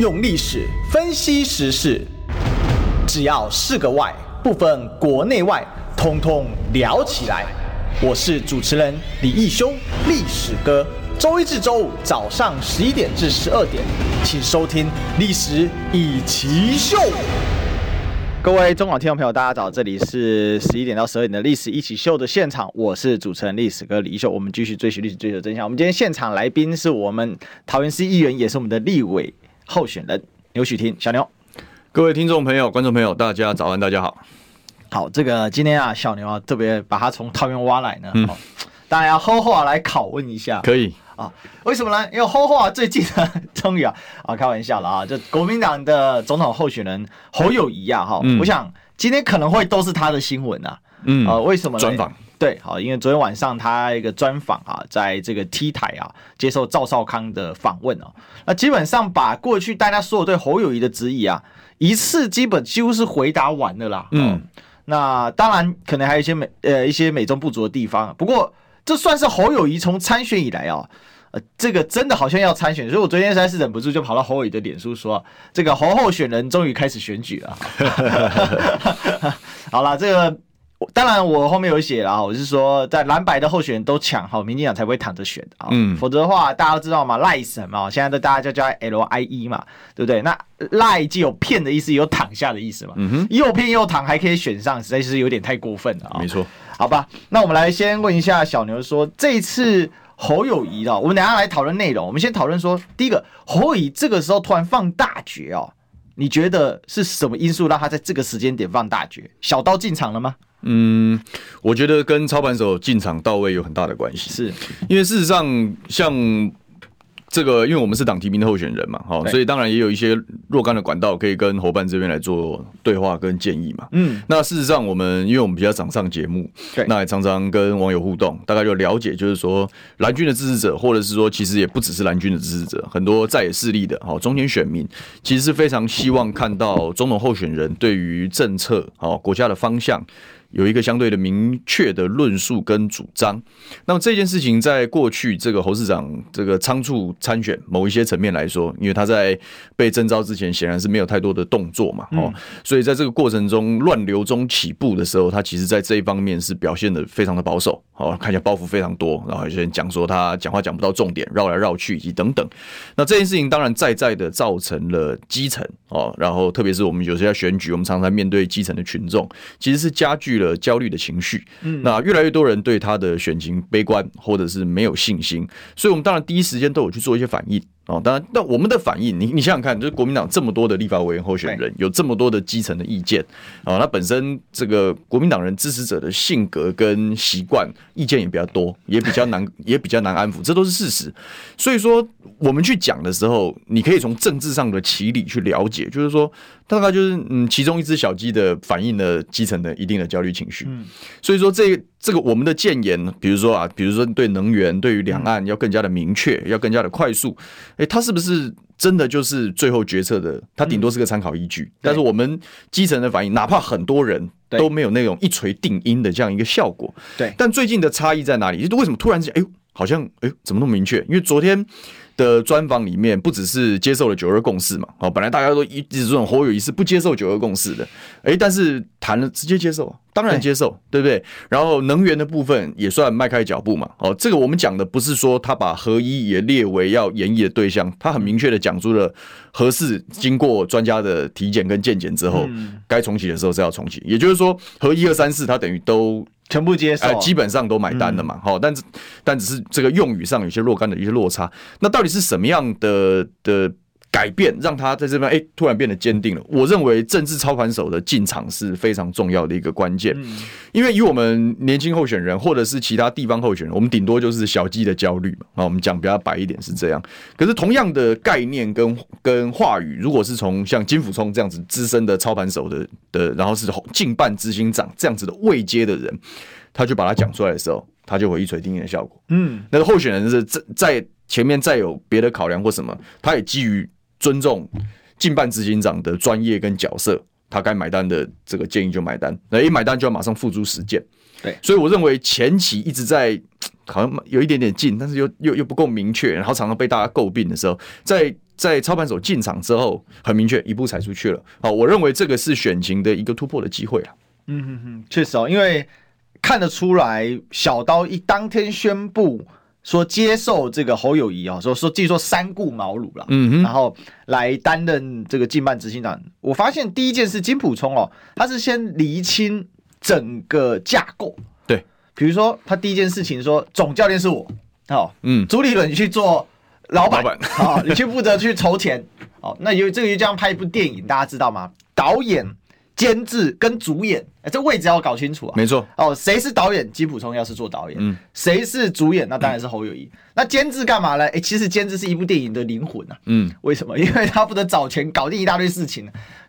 用历史分析时事，只要是个“外”，不分国内外，通通聊起来。我是主持人李义修，历史哥。周一至周五早上十一点至十二点，请收听《历史一起秀》。各位中广听众朋友，大家早！这里是十一点到十二点的历史一起秀的现场，我是主持人历史哥李秀。我们继续追寻历史，追求真相。我们今天现场来宾是我们桃园市议员，也是我们的立委候选人牛煦庭小牛。各位听众朋友、观众朋友，大家早安，大家好。好，这个今天啊，小牛啊，特别把他从桃园挖来呢，嗯、当然要好好来拷问一下。可以。啊，为什么呢？因为侯华最近呢，终于啊，啊，开玩笑了啊，就国民党的总统候选人侯友谊啊，哈、嗯，我想今天可能会都是他的新闻啊，嗯，啊，为什么呢？专访对，好，因为昨天晚上他一个专访啊，在这个 T 台啊，接受赵少康的访问啊，那基本上把过去大家所有对侯友谊的质疑啊，一次基本几乎是回答完了啦，嗯，那当然可能还有一些美呃一些美中不足的地方，不过这算是侯友谊从参选以来啊。呃，这个真的好像要参选，所以我昨天实在是忍不住就跑到侯友宜的脸书说，这个侯候选人终于开始选举了。好了，这个当然我后面有写了啊，我是说在蓝白的候选人都抢好，民进党才不会躺着选啊。嗯，否则的话大家都知道嘛，赖神嘛？现在都大家就叫 L I E 嘛，对不对？那赖既有骗的意思，也有躺下的意思嘛。嗯哼，又骗又躺还可以选上，实在是有点太过分了啊。没错，好吧，那我们来先问一下小牛说，这一次。侯友宜的，我们等下来讨论内容。我们先讨论说，第一个，侯友宜这个时候突然放大决哦，你觉得是什么因素让他在这个时间点放大决？小刀进场了吗？嗯，我觉得跟操盘手进场到位有很大的关系。是因为事实上，像。这个，因为我们是党提名的候选人嘛，哈，所以当然也有一些若干的管道可以跟侯办这边来做对话跟建议嘛。嗯，那事实上我们，因为我们比较常上节目，对，那也常常跟网友互动，大概就了解，就是说蓝军的支持者，或者是说其实也不只是蓝军的支持者，很多在野势力的，好，中间选民，其实是非常希望看到总统候选人对于政策，好，国家的方向。有一个相对的明确的论述跟主张，那么这件事情在过去这个侯市长这个仓促参选某一些层面来说，因为他在被征召之前显然是没有太多的动作嘛，哦，所以在这个过程中乱流中起步的时候，他其实在这一方面是表现的非常的保守，哦，看起来包袱非常多，然后有些人讲说他讲话讲不到重点，绕来绕去以及等等，那这件事情当然在在的造成了基层哦，然后特别是我们有时候要选举，我们常常面对基层的群众，其实是加剧了焦虑的情绪，嗯，那越来越多人对他的选情悲观，或者是没有信心，所以我们当然第一时间都有去做一些反应。哦，当然，那我们的反应，你你想想看，就是国民党这么多的立法委员候选人，有这么多的基层的意见，啊，那本身这个国民党人支持者的性格跟习惯，意见也比较多，也比较难，也比较难安抚，这都是事实。所以说，我们去讲的时候，你可以从政治上的起理去了解，就是说，大概就是嗯，其中一只小鸡的反映了基层的一定的焦虑情绪。嗯所以说这。这个我们的建言，比如说啊，比如说对能源、对于两岸要更加的明确，要更加的快速，诶，他是不是真的就是最后决策的？他顶多是个参考依据。但是我们基层的反应，哪怕很多人都没有那种一锤定音的这样一个效果。对。但最近的差异在哪里？就为什么突然之间，哎呦，好像哎，怎么那么明确？因为昨天。的专访里面不只是接受了九二共识嘛，哦，本来大家都一直这种侯友宜是不接受九二共识的，诶，但是谈了直接接受，当然接受，对不对？然后能源的部分也算迈开脚步嘛，哦，这个我们讲的不是说他把合一也列为要演绎的对象，他很明确的讲出了合适经过专家的体检跟健检之后，该重启的时候是要重启，也就是说核一二三四他等于都。全部接受，呃，基本上都买单了嘛，好，但是但只是这个用语上有些若干的一些落差，那到底是什么样的的？改变让他在这边哎、欸，突然变得坚定了。我认为政治操盘手的进场是非常重要的一个关键，因为以我们年轻候选人或者是其他地方候选人，我们顶多就是小鸡的焦虑嘛。啊，我们讲比较白一点是这样。可是同样的概念跟跟话语，如果是从像金辅聪这样子资深的操盘手的的，然后是近半执行长这样子的位阶的人，他就把它讲出来的时候，他就会一锤定音的效果。嗯，那个候选人是在在前面再有别的考量或什么，他也基于。尊重竞办执行长的专业跟角色，他该买单的这个建议就买单，那一买单就要马上付诸实践。对，所以我认为前期一直在好像有一点点近，但是又又又不够明确，然后常常被大家诟病的时候，在在操盘手进场之后，很明确一步踩出去了。好，我认为这个是选情的一个突破的机会啊。嗯哼哼，确实哦，因为看得出来，小刀一当天宣布说接受这个侯友谊啊，说说据说三顾茅庐了，嗯哼，然后来担任这个竞办执行长。我发现第一件事，金普聪哦，他是先厘清整个架构，对，比如说他第一件事情说总教练是我，哦，嗯，朱立伦去做老板，好、哦，你去负责去筹钱，哦，那有这个就这样拍一部电影，大家知道吗？导演。监制跟主演，哎，这位置要搞清楚啊。没错，哦，谁是导演？吉普聪要是做导演，嗯，谁是主演？那当然是侯友谊。嗯、那监制干嘛呢？哎，其实监制是一部电影的灵魂啊。嗯，为什么？因为他负责找钱，搞定一大堆事情。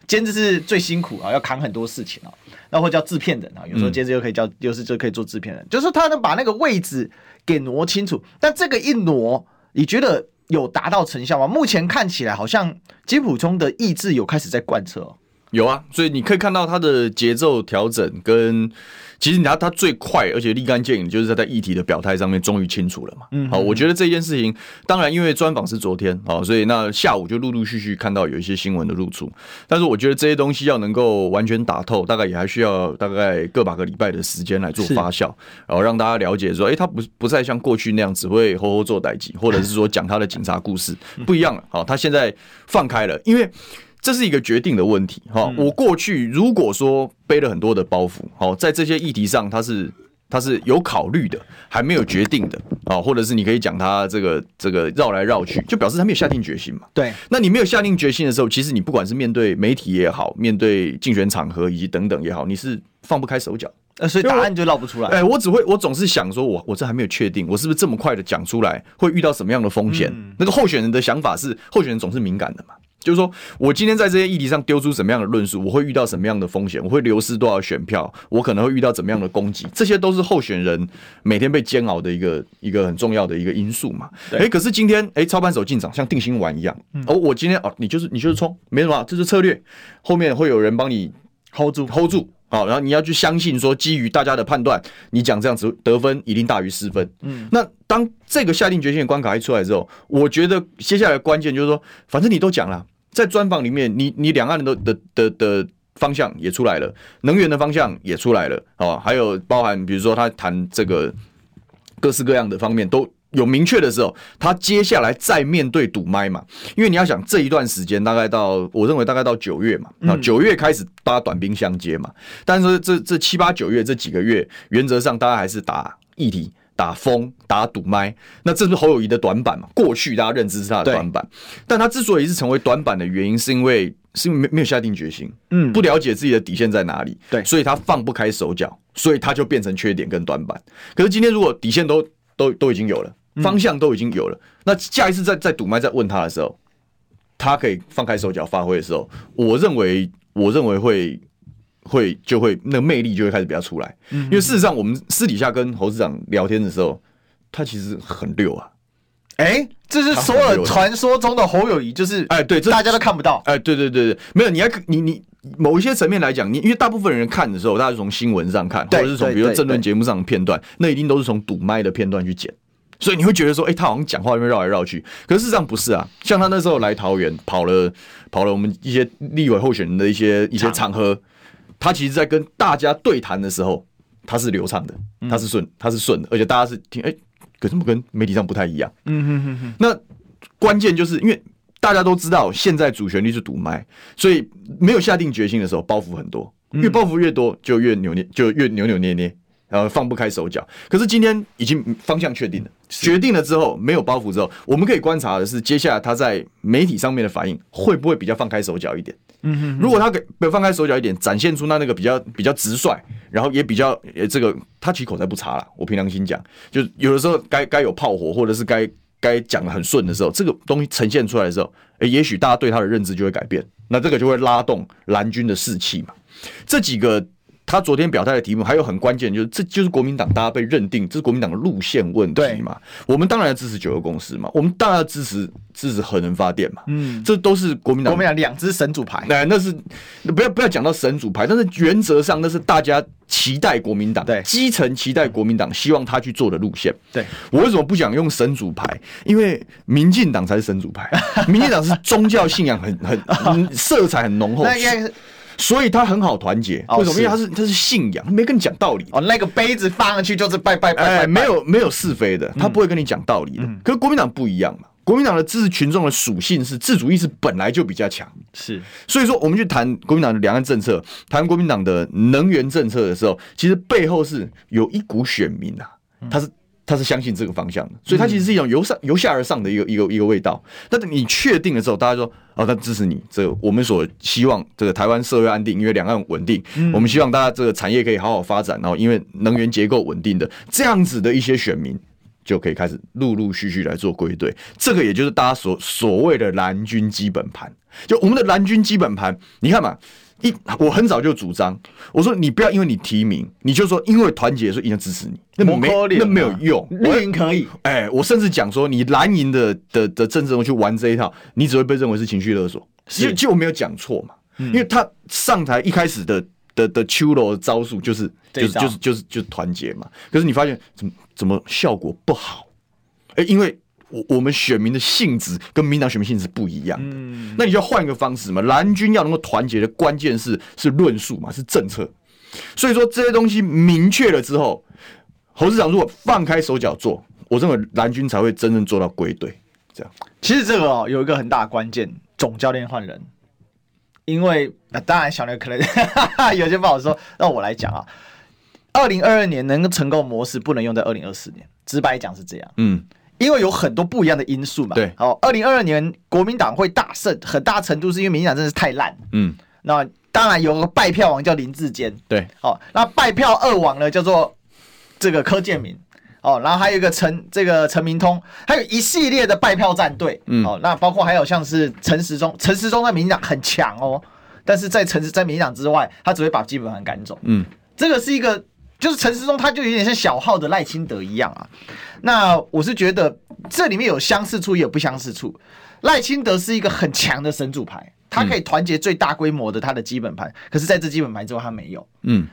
监制是最辛苦啊，要扛很多事情啊。那或叫制片人啊，有时候监制又可以叫，又是就可以做制片人，就是他能把那个位置给挪清楚。但这个一挪，你觉得有达到成效吗？目前看起来好像吉普聪的意志有开始在贯彻哦。有啊，所以你可以看到他的节奏调整跟，其实你看他最快而且立竿见影，就是在在议题的表态上面终于清楚了嘛。嗯，好，我觉得这件事情，当然因为专访是昨天，好，所以那下午就陆陆续续看到有一些新闻的露出，但是我觉得这些东西要能够完全打透，大概也还需要大概个把个礼拜的时间来做发酵，然后让大家了解说，哎，他不不再像过去那样只会吼吼做代级，或者是说讲他的警察故事，不一样了。好，他现在放开了，因为。这是一个决定的问题，哈。我过去如果说背了很多的包袱，好，在这些议题上，他是他是有考虑的，还没有决定的，啊，或者是你可以讲他这个这个绕来绕去，就表示他没有下定决心嘛。对。那你没有下定决心的时候，其实你不管是面对媒体也好，面对竞选场合以及等等也好，你是放不开手脚，呃，所以答案就绕不出来。哎，我只会，我总是想说，我我这还没有确定，我是不是这么快的讲出来会遇到什么样的风险？那个候选人的想法是，候选人总是敏感的嘛。就是说，我今天在这些议题上丢出什么样的论述，我会遇到什么样的风险，我会流失多少选票，我可能会遇到怎么样的攻击，这些都是候选人每天被煎熬的一个一个很重要的一个因素嘛。哎，可是今天哎，操盘手进场像定心丸一样，哦，我今天哦，你就是你就是冲，没什么，这是策略，后面会有人帮你 hold 住。hold 住，好，然后你要去相信说，基于大家的判断，你讲这样子得分一定大于失分。嗯，那当这个下定决心的关卡一出来之后，我觉得接下来的关键就是说，反正你都讲了。在专访里面，你你两岸的的的的方向也出来了，能源的方向也出来了，哦，还有包含比如说他谈这个各式各样的方面都有明确的时候，他接下来再面对赌麦嘛，因为你要想这一段时间大概到我认为大概到九月嘛，那九月开始大家短兵相接嘛，但是这这七八九月这几个月，原则上大家还是打议题。打风打赌麦，那这是侯友谊的短板嘛？过去大家认知是他的短板，但他之所以是成为短板的原因，是因为是因为没没有下定决心，嗯，不了解自己的底线在哪里，对，所以他放不开手脚，所以他就变成缺点跟短板。可是今天如果底线都都都已经有了，方向都已经有了，那下一次再再堵麦再问他的时候，他可以放开手脚发挥的时候，我认为我认为会。会就会那个魅力就会开始比较出来，因为事实上我们私底下跟侯市长聊天的时候，他其实很溜啊。哎，这是所有传说中的侯友谊，就是哎，对，大家都看不到。哎，对对对对，没有，你要你你某一些层面来讲，你因为大部分人看的时候，大家是从新闻上看，或者是从比如说政论节目上的片段，那一定都是从堵麦的片段去剪，所以你会觉得说，哎，他好像讲话那边绕来绕去，可是事实上不是啊。像他那时候来桃园，跑了跑了我们一些立委候选人的一些一些场合。他其实，在跟大家对谈的时候，他是流畅的，他是顺，他是顺的，而且大家是听，哎、欸，可是跟媒体上不太一样。嗯哼哼哼。那关键就是因为大家都知道，现在主旋律是赌麦，所以没有下定决心的时候，包袱很多，越包袱越多，就越扭捏，就越扭扭捏捏。然后放不开手脚，可是今天已经方向确定了，决定了之后没有包袱之后，我们可以观察的是，接下来他在媒体上面的反应会不会比较放开手脚一点？嗯哼，如果他给放开手脚一点，展现出那那个比较比较直率，然后也比较呃这个他其实口才不差啦，我凭良心讲，就有的时候该该有炮火，或者是该该讲的很顺的时候，这个东西呈现出来的时候，诶，也许大家对他的认知就会改变，那这个就会拉动蓝军的士气嘛，这几个。他昨天表态的题目还有很关键，就是这就是国民党大家被认定这是国民党的路线问题嘛？我们当然要支持九二共识嘛，我们当然要支持支持核能发电嘛。嗯，这都是国民党。国民党两支神主牌。那那是不要不要讲到神主牌，但是原则上那是大家期待国民党，对基层期待国民党希望他去做的路线。对，我为什么不想用神主牌？因为民进党才是神主牌，民进党是宗教信仰很很色彩很浓厚。所以他很好团结，为什么？因为他是他是信仰，他没跟你讲道理。哦，那个杯子放上去就是拜拜拜拜，没有没有是非的，他不会跟你讲道理的。可是国民党不一样嘛，国民党的支持群众的属性是自主意识本来就比较强，是。所以说，我们去谈国民党的两岸政策，谈国民党的能源政策的时候，其实背后是有一股选民啊，他是。他是相信这个方向的，所以他其实是一种由上由下而上的一个一个一个味道。但是你确定了之后，大家说哦，他支持你，这個我们所希望这个台湾社会安定，因为两岸稳定，我们希望大家这个产业可以好好发展，然后因为能源结构稳定的这样子的一些选民，就可以开始陆陆续续来做归队。这个也就是大家所所谓的蓝军基本盘，就我们的蓝军基本盘，你看嘛。一，我很早就主张，我说你不要因为你提名，你就说因为团结所以一定要支持你，那没那没有用。绿营可以，哎，我甚至讲说你蓝营的的的政治人物去玩这一套，你只会被认为是情绪勒索。其实就没有讲错嘛，因为他上台一开始的的的秋楼招数就是就是就是就是就是团结嘛，可是你发现怎么怎么效果不好？哎，因为。我我们选民的性质跟民党选民性质不一样，嗯，那你就要换一个方式嘛。蓝军要能够团结的关键是是论述嘛，是政策。所以说这些东西明确了之后，侯市长如果放开手脚做，我认为蓝军才会真正做到归队。这样，其实这个哦有一个很大的关键，总教练换人，因为那当然小刘可能 有些不好说，那我来讲啊。二零二二年能够成功模式不能用在二零二四年，直白讲是这样，嗯。因为有很多不一样的因素嘛。对，好，二零二二年国民党会大胜，很大程度是因为民进党真的是太烂。嗯，那当然有个败票王叫林志坚。对，好，那败票二王呢叫做这个柯建铭。哦，然后还有一个陈这个陈明通，还有一系列的败票战队。嗯，哦，那包括还有像是陈时中，陈时中在民进党很强哦，但是在陈在民进党之外，他只会把基本盘赶走。嗯，这个是一个。就是陈时中，他就有点像小号的赖清德一样啊。那我是觉得这里面有相似处，也有不相似处。赖清德是一个很强的神主牌，他可以团结最大规模的他的基本盘。嗯、可是在这基本盘之后，他没有。嗯。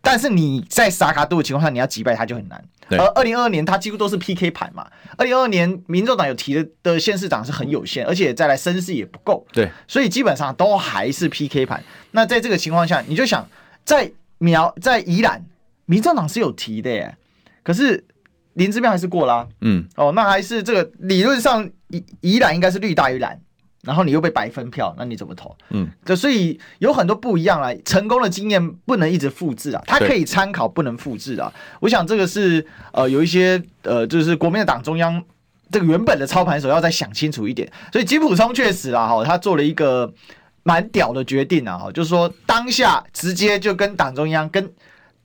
但是你在萨卡度的情况下，你要击败他就很难。而二零二二年他几乎都是 PK 盘嘛。二零二二年民众党有提的的县市长是很有限，而且再来声势也不够。对。所以基本上都还是 PK 盘。那在这个情况下，你就想在苗在宜兰。民进党是有提的耶，可是林志标还是过啦、啊。嗯，哦，那还是这个理论上宜宜兰应该是绿大于蓝，然后你又被白分票，那你怎么投？嗯，就所以有很多不一样啦。成功的经验不能一直复制啊，它可以参考，不能复制啊。我想这个是呃有一些呃就是国民的党中央这个原本的操盘手要再想清楚一点。所以吉普松确实啦哈，他做了一个蛮屌的决定啊哈，就是说当下直接就跟党中央跟。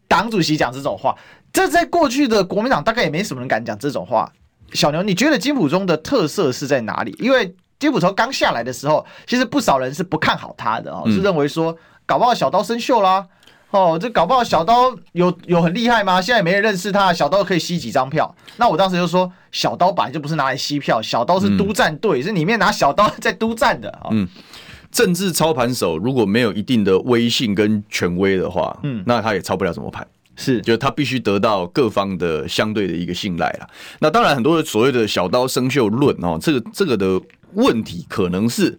党主席讲这种话，这在过去的国民党大概也没什么人敢讲这种话。小牛，你觉得金普中的特色是在哪里？因为金溥聪刚下来的时候，其实不少人是不看好他的哦，是认为说搞不好小刀生锈啦，哦，这搞不好小刀有有很厉害吗？现在也没人认识他，小刀可以吸几张票。那我当时就说，小刀本来就不是拿来吸票，小刀是督战队，是里面拿小刀在督战的啊。嗯。政治操盘手如果没有一定的威信跟权威的话，嗯，那他也操不了什么盘，是，就他必须得到各方的相对的一个信赖啦。那当然，很多的所谓的小刀生锈论哦，这个这个的问题可能是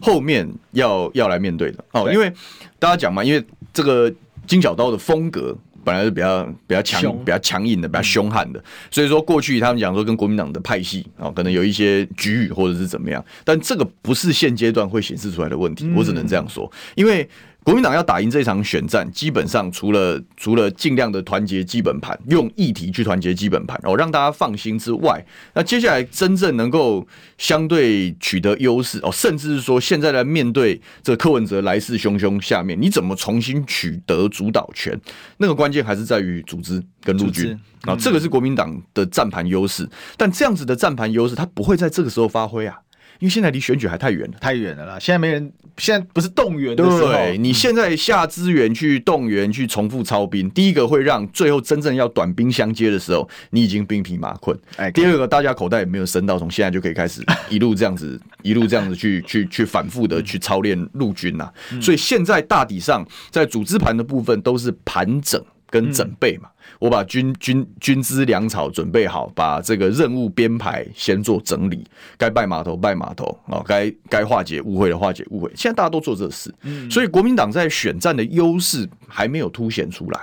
后面要要来面对的哦，因为大家讲嘛，因为这个金小刀的风格。本来是比较比较强、比较强硬的、比较凶悍的，所以说过去他们讲说跟国民党的派系啊，可能有一些局域或者是怎么样，但这个不是现阶段会显示出来的问题，我只能这样说，因为。国民党要打赢这场选战，基本上除了除了尽量的团结基本盘，用议题去团结基本盘，然后让大家放心之外，那接下来真正能够相对取得优势哦，甚至是说现在来面对这柯文哲来势汹汹下面，你怎么重新取得主导权？那个关键还是在于组织跟陆军啊，嗯、这个是国民党的战盘优势。但这样子的战盘优势，它不会在这个时候发挥啊。因为现在离选举还太远了，太远了啦。现在没人，现在不是动员的时候。对，你现在下资源去动员去重复操兵，第一个会让最后真正要短兵相接的时候，你已经兵疲马困。哎，第二个大家口袋也没有深到，从现在就可以开始 一路这样子，一路这样子去去去反复的去操练陆军呐。所以现在大体上在组织盘的部分都是盘整跟整备嘛。我把军军军资粮草准备好，把这个任务编排先做整理，该拜码头拜码头啊，该该化解误会的化解误会。现在大家都做这事，所以国民党在选战的优势还没有凸显出来。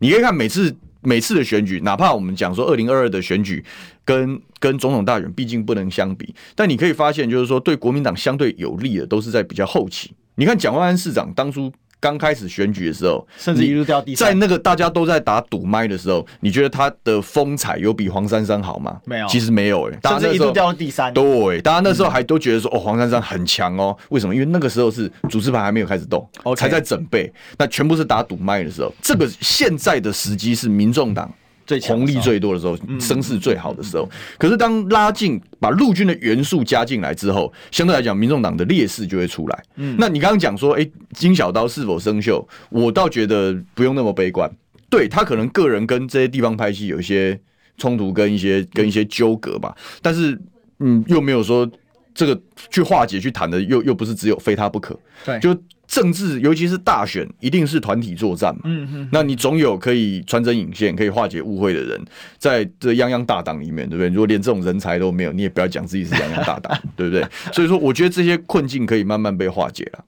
你可以看每次每次的选举，哪怕我们讲说二零二二的选举跟跟总统大选毕竟不能相比，但你可以发现，就是说对国民党相对有利的都是在比较后期。你看蒋万安市长当初。刚开始选举的时候，甚至一路掉第三，在那个大家都在打赌麦的时候，你觉得他的风采有比黄珊珊好吗？没有，其实没有诶、欸，甚至一路掉到第三。对，大家那时候还都觉得说，哦，黄珊珊很强哦。为什么？因为那个时候是主持盘还没有开始动，okay. 才在准备，那全部是打赌麦的时候。这个现在的时机是民众党。红利最多的时候，声势最好的时候。可是当拉进把陆军的元素加进来之后，相对来讲，民众党的劣势就会出来。嗯那你刚刚讲说，哎，金小刀是否生锈？我倒觉得不用那么悲观。对，他可能个人跟这些地方派系有一些冲突，跟一些跟一些纠葛吧。但是，嗯，又没有说这个去化解、去谈的，又又不是只有非他不可。对，就。政治，尤其是大选，一定是团体作战嘛。嗯嗯。那你总有可以穿针引线、可以化解误会的人，在这泱泱大党里面，对不对？如果连这种人才都没有，你也不要讲自己是泱泱大党，对不对？所以说，我觉得这些困境可以慢慢被化解了。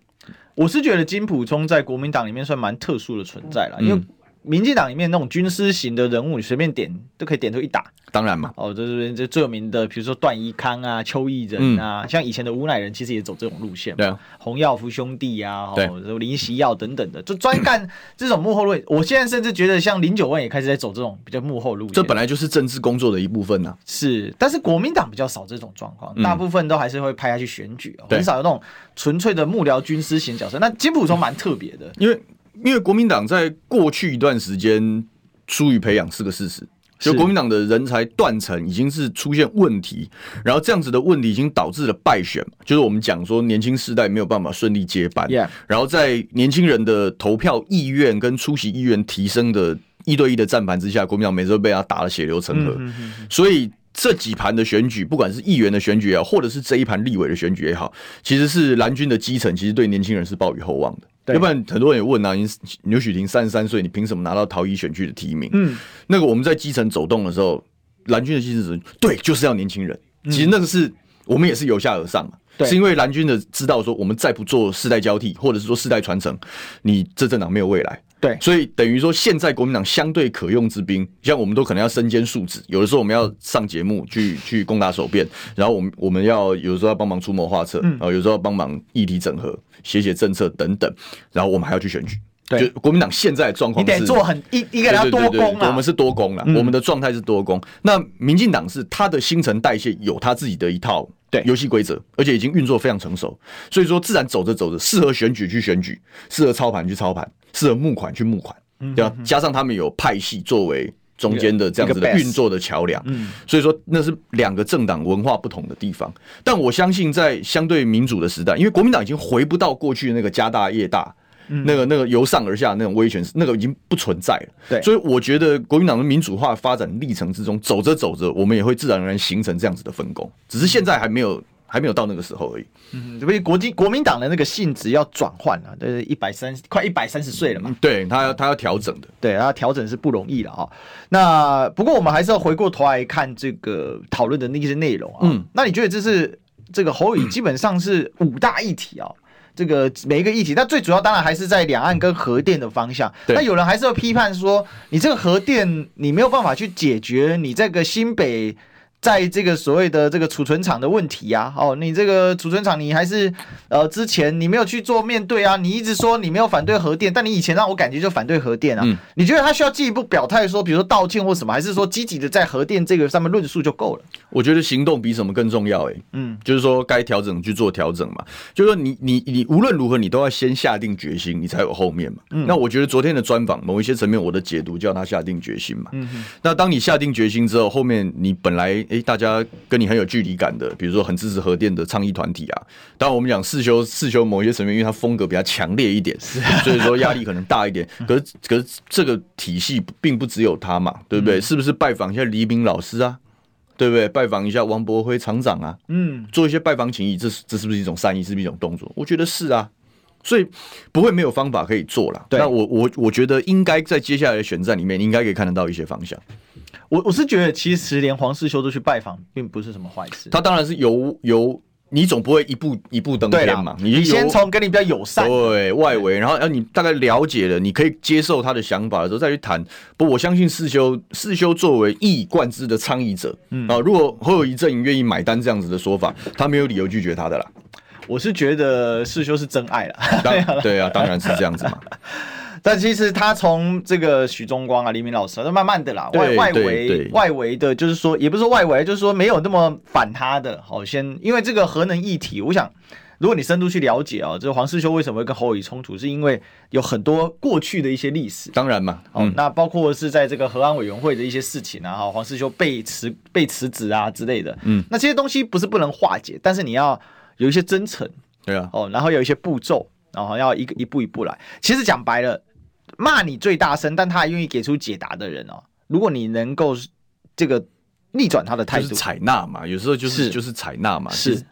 我是觉得金普聪在国民党里面算蛮特殊的存在了，因为。民进党里面那种军师型的人物，你随便点都可以点出一打。当然嘛，哦，这是这最有名的，比如说段宜康啊、邱毅仁啊、嗯，像以前的吴乃仁，其实也走这种路线嘛。对啊，洪耀福兄弟啊，哦，林锡耀等等的，就专干 这种幕后路。我现在甚至觉得，像林九万也开始在走这种比较幕后路线。这本来就是政治工作的一部分呐、啊。是，但是国民党比较少这种状况，大部分都还是会派下去选举，很少有那种纯粹的幕僚军师型角色。那金溥聪蛮特别的，因为因为国民党在过去一段时间。疏于培养是个事实，就国民党的人才断层已经是出现问题，然后这样子的问题已经导致了败选，就是我们讲说年轻世代没有办法顺利接班，然后在年轻人的投票意愿跟出席意愿提升的一对一的战盘之下，国民党每次都被他打得血流成河，所以这几盘的选举，不管是议员的选举也好，或者是这一盘立委的选举也好，其实是蓝军的基层其实对年轻人是抱以厚望的。要不然很多人也问啊，你牛许婷三十三岁，你凭什么拿到桃一选区的提名？嗯，那个我们在基层走动的时候，蓝军的基层对，就是要年轻人。其实那个是我们也是由下而上嘛，对，是因为蓝军的知道说，我们再不做世代交替，或者是说世代传承，你这政党没有未来。对，所以等于说现在国民党相对可用之兵，像我们都可能要身兼数职，有的时候我们要上节目去去攻打守辩，然后我们我们要有的时候要帮忙出谋划策，然后有时候要帮忙议题整合。写写政策等等，然后我们还要去选举。对，就国民党现在的状况，你得做很一一个人要多攻啊。我们是多攻了，我们的状态是多攻。那民进党是他的新陈代谢有他自己的一套对游戏规则，而且已经运作非常成熟。所以说，自然走着走着，适合选举去选举，适合操盘去操盘，适合募款去募款。对吧？加上他们有派系作为。中间的这样子的运作的桥梁，所以说那是两个政党文化不同的地方。但我相信，在相对民主的时代，因为国民党已经回不到过去那个家大业大，那个那个由上而下那种威权，那个已经不存在了。对，所以我觉得国民党的民主化发展历程之中，走着走着，我们也会自然而然形成这样子的分工，只是现在还没有。还没有到那个时候而已。嗯，因为国际国民党的那个性质要转换了，对，一百三快一百三十岁了嘛。对他要他要调整的，对，他调整是不容易了啊。那不过我们还是要回过头来看这个讨论的那些内容啊。嗯，那你觉得这是这个侯友 基本上是五大议题啊？这个每一个议题，那最主要当然还是在两岸跟核电的方向。那有人还是要批判说，你这个核电你没有办法去解决你这个新北。在这个所谓的这个储存厂的问题呀，哦，你这个储存厂你还是呃之前你没有去做面对啊，你一直说你没有反对核电，但你以前让我感觉就反对核电啊，嗯，你觉得他需要进一步表态说，比如说道歉或什么，还是说积极的在核电这个上面论述就够了？我觉得行动比什么更重要，哎，嗯，就是说该调整去做调整嘛，就是说你你你无论如何你都要先下定决心，你才有后面嘛。嗯，那我觉得昨天的专访某一些层面我的解读叫他下定决心嘛，嗯，那当你下定决心之后，后面你本来。哎，大家跟你很有距离感的，比如说很支持核电的倡议团体啊。当然，我们讲四修四修某一些成员，因为他风格比较强烈一点，所以说压力可能大一点。可是可是这个体系并不只有他嘛，对不对？嗯、是不是拜访一下黎明老师啊？对不对？拜访一下王博辉厂长啊？嗯，做一些拜访情谊，这是这是不是一种善意？是不是一种动作？我觉得是啊。所以不会没有方法可以做了。那我我我觉得应该在接下来的选战里面，应该可以看得到一些方向。我我是觉得，其实连黄世修都去拜访，并不是什么坏事。他当然是由由你总不会一步一步登天嘛。你先从跟你比较友善对外围，然后要你大概了解了，你可以接受他的想法的时候再去谈。不，我相信世修世修作为一以贯之的倡议者，嗯啊，如果侯友宜阵营愿意买单这样子的说法，他没有理由拒绝他的啦。我是觉得世修是真爱了，对啊，当然是这样子嘛。但其实他从这个许宗光啊、黎明老师，都慢慢的啦，外外围外围的，就是说，也不是说外围，就是说没有那么反他的。好，先因为这个核能议题，我想如果你深度去了解啊、喔，这个黄世修为什么会跟侯友宜冲突，是因为有很多过去的一些历史。当然嘛，嗯，那包括是在这个核安委员会的一些事情啊，哈，黄世修被辞被辞职啊之类的，嗯，那这些东西不是不能化解，但是你要。有一些真诚，对啊，哦，然后有一些步骤，然后要一个一步一步来。其实讲白了，骂你最大声，但他还愿意给出解答的人哦，如果你能够这个逆转他的态度，采纳嘛，有时候就是就是采纳嘛，是。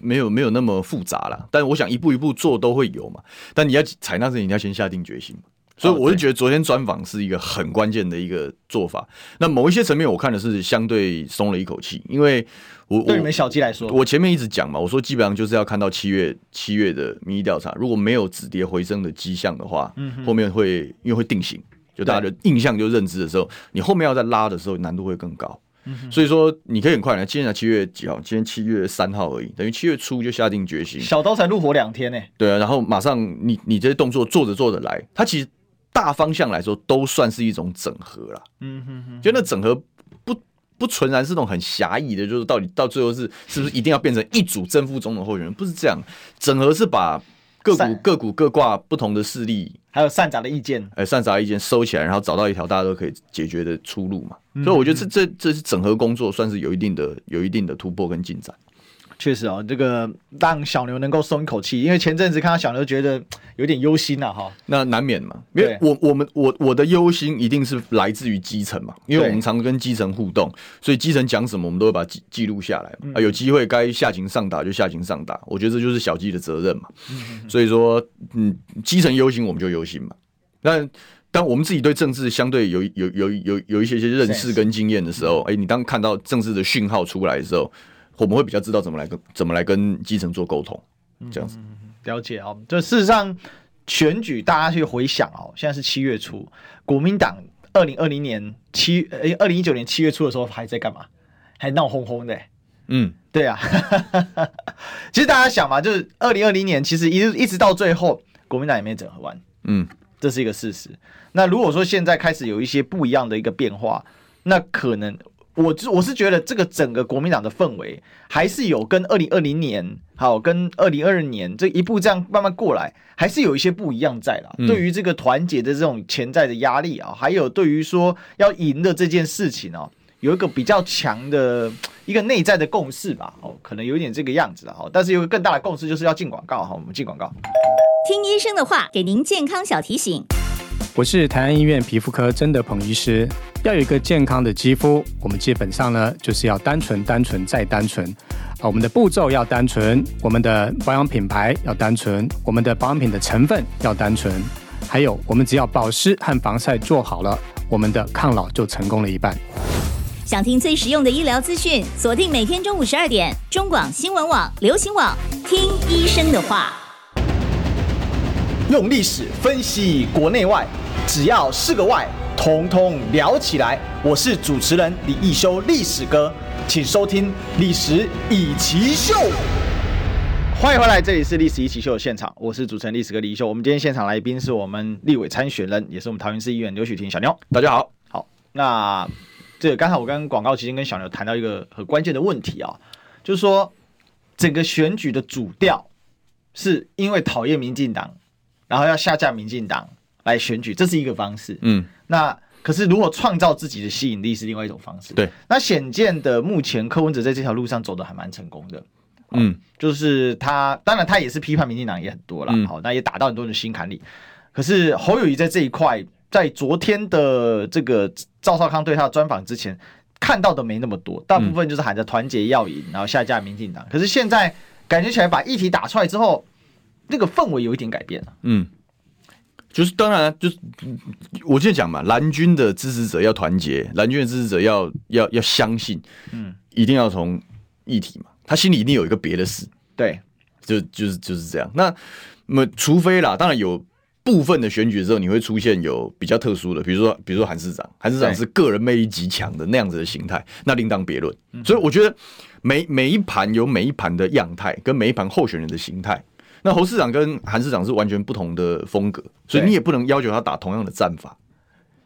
没有没有那么复杂啦。但我想一步一步做都会有嘛，但你要采纳是，你要先下定决心。所以我是觉得昨天专访是一个很关键的一个做法。那某一些层面，我看的是相对松了一口气，因为。我对你们小鸡来说，我前面一直讲嘛，我说基本上就是要看到七月七月的民意调查，如果没有止跌回升的迹象的话，嗯，后面会因为会定型，就大家的印象就认知的时候，你后面要再拉的时候难度会更高。嗯，所以说你可以很快来，今天才七月几号？今天七月三号而已，等于七月初就下定决心。小刀才入伙两天呢。对啊，然后马上你你这些动作做着做着来，他其实大方向来说都算是一种整合了。嗯哼哼，就那整合。不不纯然是那种很狭义的，就是到底到最后是是不是一定要变成一组正副总统候选人？不是这样，整合是把个股个股各挂不同的势力，还有散杂的意见，哎、欸，散杂意见收起来，然后找到一条大家都可以解决的出路嘛。嗯、所以我觉得这这这是整合工作，算是有一定的有一定的突破跟进展。确实哦，这个让小牛能够松一口气，因为前阵子看到小牛觉得有点忧心呐，哈。那难免嘛，因为我我们我我的忧心一定是来自于基层嘛，因为我们常跟基层互动，所以基层讲什么，我们都会把记记录下来嘛。啊，有机会该下情上达就下情上达，我觉得这就是小鸡的责任嘛。所以说，嗯，基层忧心我们就忧心嘛。但当我们自己对政治相对有有有有有一些些认识跟经验的时候，哎，你当看到政治的讯号出来的时候。我们会比较知道怎么来跟怎么来跟基层做沟通，这样子、嗯、了解啊。就事实上，选举大家去回想哦，现在是七月初，国民党二零二零年七呃二零一九年七月初的时候还在干嘛？还闹哄哄的。嗯，对啊。其实大家想嘛，就是二零二零年其实一直一直到最后，国民党也没整合完。嗯，这是一个事实。那如果说现在开始有一些不一样的一个变化，那可能。我我是觉得这个整个国民党的氛围还是有跟二零二零年好，跟二零二二年这一步这样慢慢过来，还是有一些不一样在啦。嗯、对于这个团结的这种潜在的压力啊，还有对于说要赢的这件事情啊，有一个比较强的一个内在的共识吧。哦，可能有点这个样子哈。但是有个更大的共识就是要进广告哈。我们进广告，听医生的话，给您健康小提醒。我是台安医院皮肤科曾德鹏医师。要有一个健康的肌肤，我们基本上呢就是要单纯、单纯再单纯。啊，我们的步骤要单纯，我们的保养品牌要单纯，我们的保养品的成分要单纯。还有，我们只要保湿和防晒做好了，我们的抗老就成功了一半。想听最实用的医疗资讯，锁定每天中午十二点，中广新闻网、流行网，听医生的话。用历史分析国内外。只要是个“外”，统统聊起来。我是主持人李易修，历史哥，请收听《历史易起秀》。欢迎回来，这里是《历史易起秀》的现场，我是主持人历史哥李易修。我们今天现场来宾是我们立委参选人，也是我们桃园市议员刘许婷小牛。大家好，好。那这个刚才我跟广告期间跟小牛谈到一个很关键的问题啊，就是说整个选举的主调是因为讨厌民进党，然后要下架民进党。来选举，这是一个方式。嗯，那可是如果创造自己的吸引力是另外一种方式。对，那显见的目前柯文哲在这条路上走的还蛮成功的。嗯，就是他，当然他也是批判民进党也很多了，好、嗯，那也打到很多人的心坎里。可是侯友宜在这一块，在昨天的这个赵少康对他的专访之前，看到的没那么多，大部分就是喊着团结要赢，然后下架民进党。可是现在感觉起来，把议题打出来之后，那个氛围有一点改变了。嗯，就是当然就是我就讲嘛，蓝军的支持者要团结，蓝军的支持者要要要相信，嗯，一定要从议题嘛。他心里一定有一个别的事，对，就就是就是这样。那么，除非啦，当然有部分的选举的时候，你会出现有比较特殊的，比如说，比如说韩市长，韩市长是个人魅力极强的那样子的形态，那另当别论。所以我觉得每每一盘有每一盘的样态，跟每一盘候选人的形态。那侯市长跟韩市长是完全不同的风格，所以你也不能要求他打同样的战法。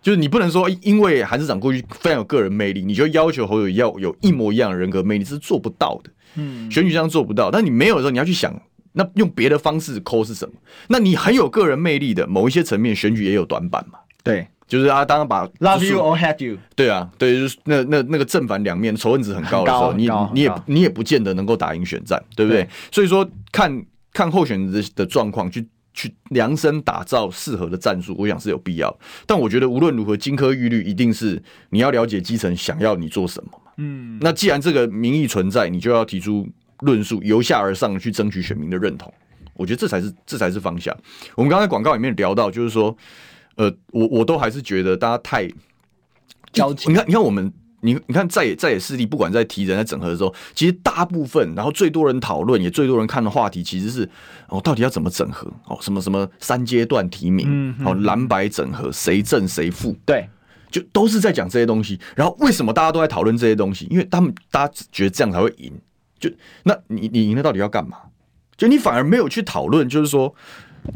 就是你不能说，因为韩市长过去非常有个人魅力，你就要求侯友要有一模一样的人格魅力，是做不到的。嗯，选举上做不到，但你没有的时候，你要去想，那用别的方式抠是什么？那你很有个人魅力的某一些层面，选举也有短板嘛？对，就是啊，当然把 love you or hate you，对啊，对，就是那那那个正反两面仇恨值很高的时候，你你也你也不见得能够打赢选战，对不对？所以说，看看候选人的的状况去。去量身打造适合的战术，我想是有必要。但我觉得无论如何，金科玉律一定是你要了解基层想要你做什么嘛。嗯，那既然这个民意存在，你就要提出论述，由下而上去争取选民的认同。我觉得这才是这才是方向。我们刚才广告里面聊到，就是说，呃，我我都还是觉得大家太焦急。你看，你看我们。你你看，在野在野势力，不管在提人在整合的时候，其实大部分，然后最多人讨论，也最多人看的话题，其实是哦，到底要怎么整合？哦，什么什么三阶段提名，嗯，哦，蓝白整合，谁正谁负？对，就都是在讲这些东西。然后为什么大家都在讨论这些东西？因为他们大家觉得这样才会赢。就那你你赢了到底要干嘛？就你反而没有去讨论，就是说，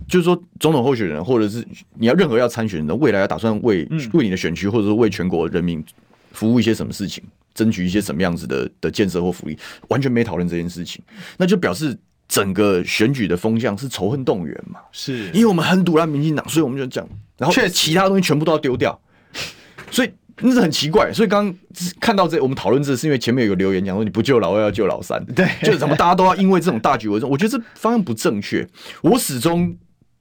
就是说总统候选人，或者是你要任何要参选人的未来要打算为为你的选区，或者是为全国人民。服务一些什么事情，争取一些什么样子的的建设或福利，完全没讨论这件事情，那就表示整个选举的风向是仇恨动员嘛？是，因为我们很赌烂民进党，所以我们就讲，然后其他东西全部都要丢掉，所以那是很奇怪。所以刚刚看到这，我们讨论这是因为前面有个留言讲说，你不救老二要救老三，对，就是怎么大家都要因为这种大局为重？我觉得这方向不正确。我始终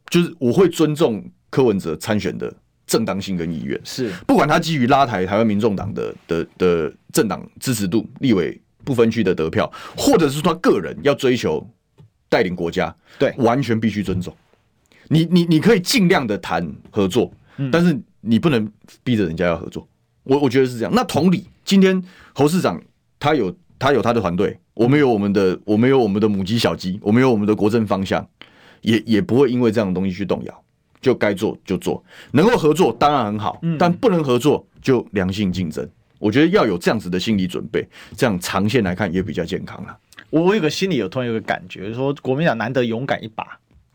就是我会尊重柯文哲参选的。正当性跟意愿是，不管他基于拉抬台湾民众党的的的政党支持度、立委不分区的得票，或者是他个人要追求带领国家，对，完全必须尊重。你你你可以尽量的谈合作，但是你不能逼着人家要合作。我我觉得是这样。那同理，今天侯市长他有他有他的团队，我们有我们的我们有我们的母鸡小鸡，我们有我们的国政方向，也也不会因为这样的东西去动摇。就该做就做，能够合作当然很好，但不能合作就良性竞争。我觉得要有这样子的心理准备，这样长线来看也比较健康了。我有个心里有突然有个感觉，说国民党难得勇敢一把，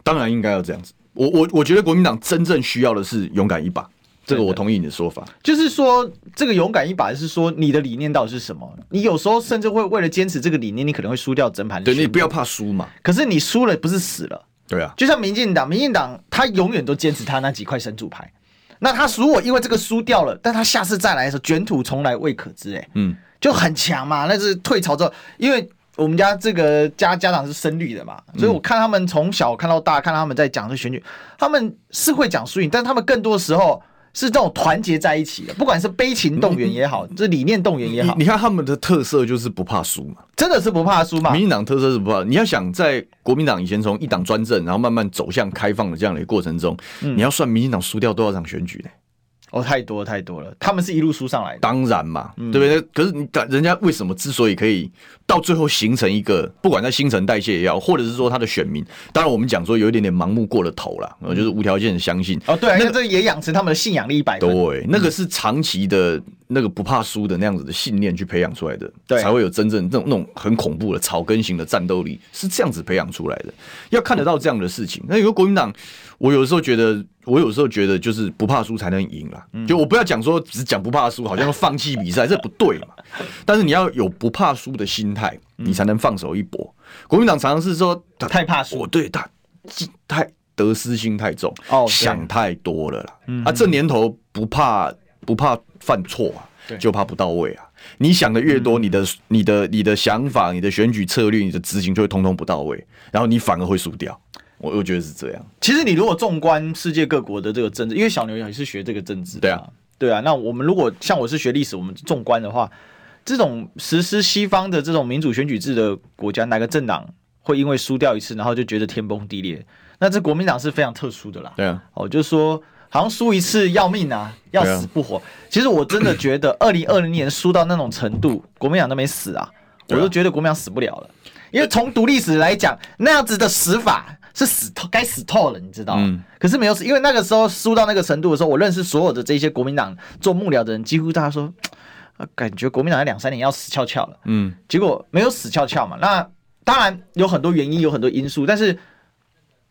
当然应该要这样子。我我我觉得国民党真正需要的是勇敢一把，这个我同意你的说法。就是说，这个勇敢一把是说你的理念到底是什么？你有时候甚至会为了坚持这个理念，你可能会输掉整盘。对，你不要怕输嘛。可是你输了不是死了。对啊，就像民进党，民进党他永远都坚持他那几块神主牌。那他如果因为这个输掉了，但他下次再来的时候卷土重来未可知，哎，嗯，就很强嘛。那是退潮之后，因为我们家这个家家长是深绿的嘛，所以我看他们从小看到大，看他们在讲这选举，他们是会讲输赢，但他们更多的时候。是这种团结在一起的，不管是悲情动员也好，这理念动员也好，你看他们的特色就是不怕输嘛，真的是不怕输嘛。民进党特色是不怕，你要想在国民党以前从一党专政，然后慢慢走向开放的这样的一个过程中，你要算民进党输掉多少场选举呢？哦，太多太多了，他们是一路输上来的，当然嘛，对不对？可是你人家为什么之所以可以到最后形成一个，不管在新陈代谢也好，或者是说他的选民，当然我们讲说有一点点盲目过了头了，就是无条件的相信。哦，对，那这也养成他们的信仰力一百分。对，那个是长期的那个不怕输的那样子的信念去培养出来的，才会有真正那种那种很恐怖的草根型的战斗力，是这样子培养出来的。要看得到这样的事情，那有个国民党，我有的时候觉得。我有时候觉得，就是不怕输才能赢啦。就我不要讲说只讲不怕输，好像放弃比赛，这不对嘛。但是你要有不怕输的心态，你才能放手一搏。国民党常常是说太怕输，我对他太得失心太重，哦，想太多了啦。啊，这年头不怕不怕犯错啊，就怕不到位啊。你想的越多，你的、你的、你的想法、你的选举策略、你的执行就会通通不到位，然后你反而会输掉。我我觉得是这样。其实你如果纵观世界各国的这个政治，因为小牛也是学这个政治，对啊，对啊。那我们如果像我是学历史，我们纵观的话，这种实施西方的这种民主选举制的国家，哪个政党会因为输掉一次，然后就觉得天崩地裂？那这国民党是非常特殊的啦。对啊，哦，就是说好像输一次要命啊，要死不活。其实我真的觉得，二零二零年输到那种程度，国民党都没死啊，我都觉得国民党死不了了。因为从读历史来讲，那样子的死法是死透，该死透了，你知道吗？嗯、可是没有死，因为那个时候输到那个程度的时候，我认识所有的这些国民党做幕僚的人，几乎大家说，感觉国民党在两三年要死翘翘了。嗯，结果没有死翘翘嘛。那当然有很多原因，有很多因素，但是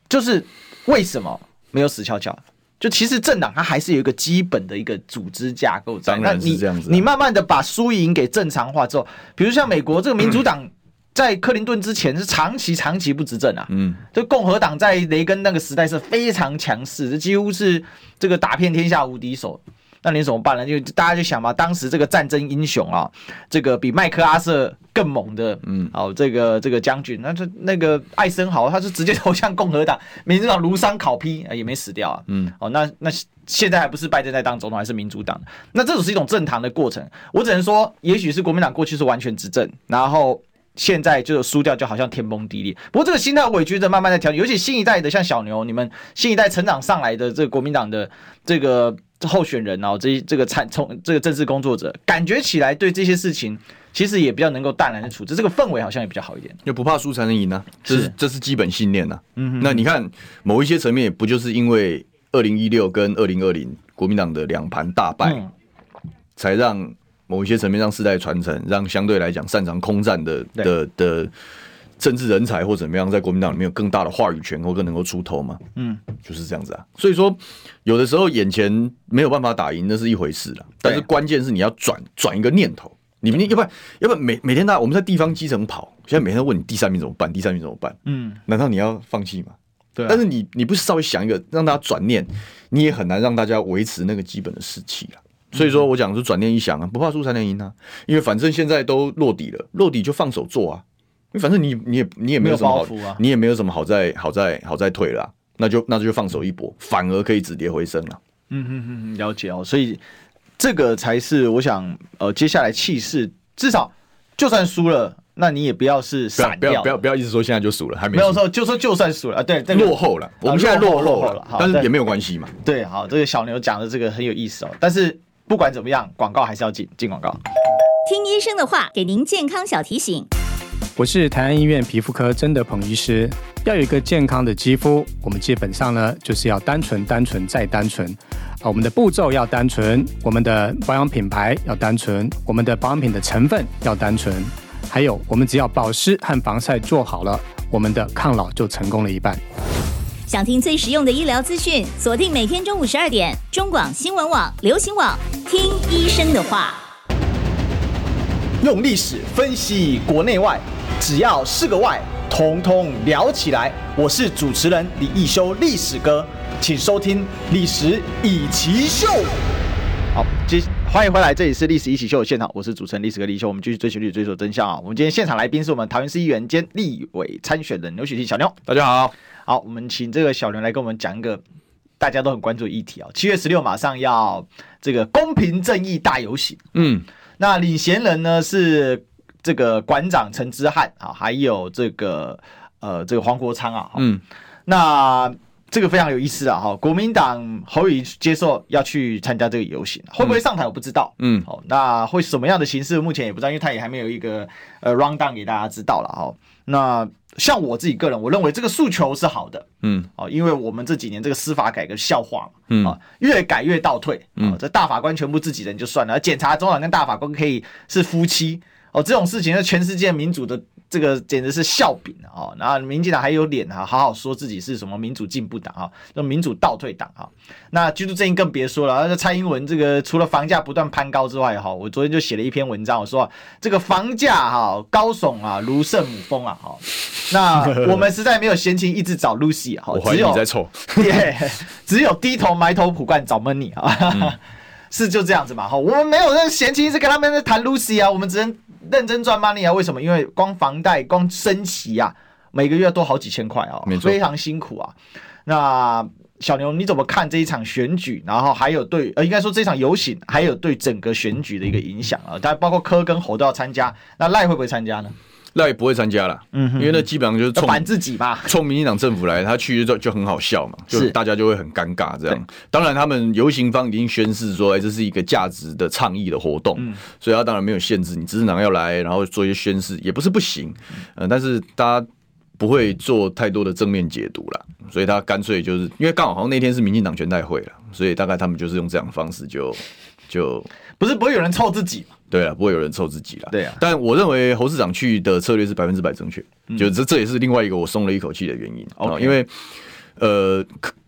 就是为什么没有死翘翘？就其实政党它还是有一个基本的一个组织架构在。当然是这样子、啊。你慢慢的把输赢给正常化之后，比如像美国这个民主党。嗯在克林顿之前是长期长期不执政啊，嗯，就共和党在雷根那个时代是非常强势，这几乎是这个打遍天下无敌手。那你怎么办呢？就大家就想嘛，当时这个战争英雄啊，这个比麦克阿瑟更猛的，嗯，哦，这个这个将军，那这那个艾森豪他是直接投向共和党，民主党如丧考妣，也没死掉啊，嗯，哦，那那现在还不是拜登在当总统，还是民主党？那这种是一种正常的过程。我只能说，也许是国民党过去是完全执政，然后。现在就是输掉，就好像天崩地裂。不过这个心态，我也觉得慢慢在调整。尤其新一代的，像小牛，你们新一代成长上来的这个国民党的这个候选人哦，这这个参从这个政治工作者，感觉起来对这些事情其实也比较能够淡然的处置。这个氛围好像也比较好一点。就不怕输才能赢呢，这是这是基本信念呐。嗯哼。那你看某一些层面，不就是因为二零一六跟二零二零国民党的两盘大败，才让。某一些层面上世代传承，让相对来讲擅长空战的的的政治人才或怎么样，在国民党里面有更大的话语权或更能够出头嘛？嗯，就是这样子啊。所以说，有的时候眼前没有办法打赢，那是一回事了。但是关键是你要转转一个念头，你们要不然要不然每每天大我们在地方基层跑，现在每天都问你第三名怎么办？第三名怎么办？嗯，难道你要放弃吗？对。但是你你不是稍微想一个让大家转念，你也很难让大家维持那个基本的士气啊。所以说我讲是转念一想啊，不怕输才能赢啊，因为反正现在都落底了，落底就放手做啊，因为反正你你也你也没有什么好，你也没有什么好再好再好再退了啊，那就那就放手一搏，反而可以止跌回升了。嗯嗯嗯，了解哦，所以这个才是我想呃接下来气势，至少就算输了，那你也不要是傻掉，不要不要不要一直说现在就输了，还没没有说就说就算输了啊，对，落后了，我们现在落后了，但是也没有关系嘛。对，好，这个小牛讲的这个很有意思哦，但是。不管怎么样，广告还是要进，进广告。听医生的话，给您健康小提醒。我是台安医院皮肤科曾德鹏医师。要有一个健康的肌肤，我们基本上呢就是要单纯、单纯再单纯。啊，我们的步骤要单纯，我们的保养品牌要单纯，我们的保养品的成分要单纯。还有，我们只要保湿和防晒做好了，我们的抗老就成功了一半。想听最实用的医疗资讯，锁定每天中午十二点，中广新闻网、流行网，听医生的话。用历史分析国内外，只要是个“外”，统统聊起来。我是主持人李易修，历史哥，请收听《历史以奇秀》。好，接欢迎回来，这里是《历史一起秀》的现场，我是主持人历史哥李易修，我们继续追求历史，追求真相啊！我们今天现场来宾是我们桃园市议员兼立委参选人刘许弟小妞，大家好。好，我们请这个小刘来跟我们讲一个大家都很关注的议题啊。七月十六马上要这个公平正义大游行，嗯，那领衔人呢是这个馆长陈之汉啊，还有这个呃这个黄国昌啊，嗯，那这个非常有意思啊，哈，国民党侯友宜接受要去参加这个游行，会不会上台我不知道，嗯，好，那会什么样的形式目前也不知道，因为他也还没有一个呃 rundown 给大家知道了哈，那。像我自己个人，我认为这个诉求是好的，嗯，哦，因为我们这几年这个司法改革笑话嘛，嗯，啊，越改越倒退，啊，这大法官全部自己人就算了，检察总长跟大法官可以是夫妻，哦，这种事情是全世界民主的。这个简直是笑柄啊！然后民进党还有脸哈，好好说自己是什么民主进步党啊，那民主倒退党啊。那居住正义更别说了，那蔡英文这个除了房价不断攀高之外哈，我昨天就写了一篇文章，我说这个房价哈高耸啊如圣母峰啊哈。那 我们实在没有闲情一直找 Lucy 哈，我怀疑你在臭，对，只有低头埋头苦干找 money 啊。是就这样子嘛，哈，我们没有那闲情一直跟他们在谈 Lucy 啊，我们只能认真赚 money 啊。为什么？因为光房贷、光升息啊，每个月都好几千块啊，非常辛苦啊。那小牛，你怎么看这一场选举？然后还有对呃，应该说这场游行，还有对整个选举的一个影响啊？当然，包括柯跟侯都要参加，那赖会不会参加呢？赖不会参加了，嗯，因为那基本上就是冲反自己嘛，冲民进党政府来，他去就就很好笑嘛，就大家就会很尴尬这样。当然，他们游行方已经宣誓说，哎，这是一个价值的倡议的活动，嗯，所以他当然没有限制你执政党要来，然后做一些宣誓，也不是不行，呃，但是大家不会做太多的正面解读了，所以他干脆就是因为刚好好像那天是民进党全代会了，所以大概他们就是用这样的方式就就不是不会有人凑自己嘛。对啊，不会有人抽自己了。对啊，但我认为侯市长去的策略是百分之百正确，嗯、就这这也是另外一个我松了一口气的原因啊.因为呃。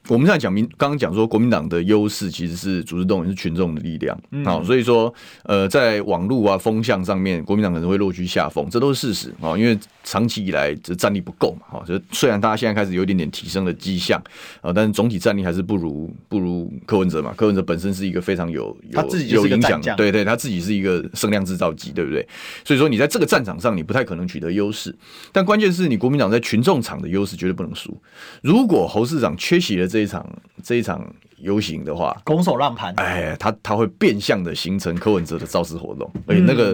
我们现在讲民，刚刚讲说国民党的优势其实是组织动员是群众的力量，好、嗯，所以说呃，在网络啊风向上面，国民党可能会落居下风，这都是事实。啊，因为长期以来这战力不够嘛，哈，就虽然大家现在开始有一点点提升的迹象啊，但是总体战力还是不如不如柯文哲嘛，柯文哲本身是一个非常有有有影响，对对，他自己是一个声量制造机，对不对？所以说你在这个战场上你不太可能取得优势，但关键是你国民党在群众场的优势绝对不能输，如果侯市长缺席了这。这一场这一场游行的话，拱手让盘，哎，他他会变相的形成柯文哲的造势活动，而且那个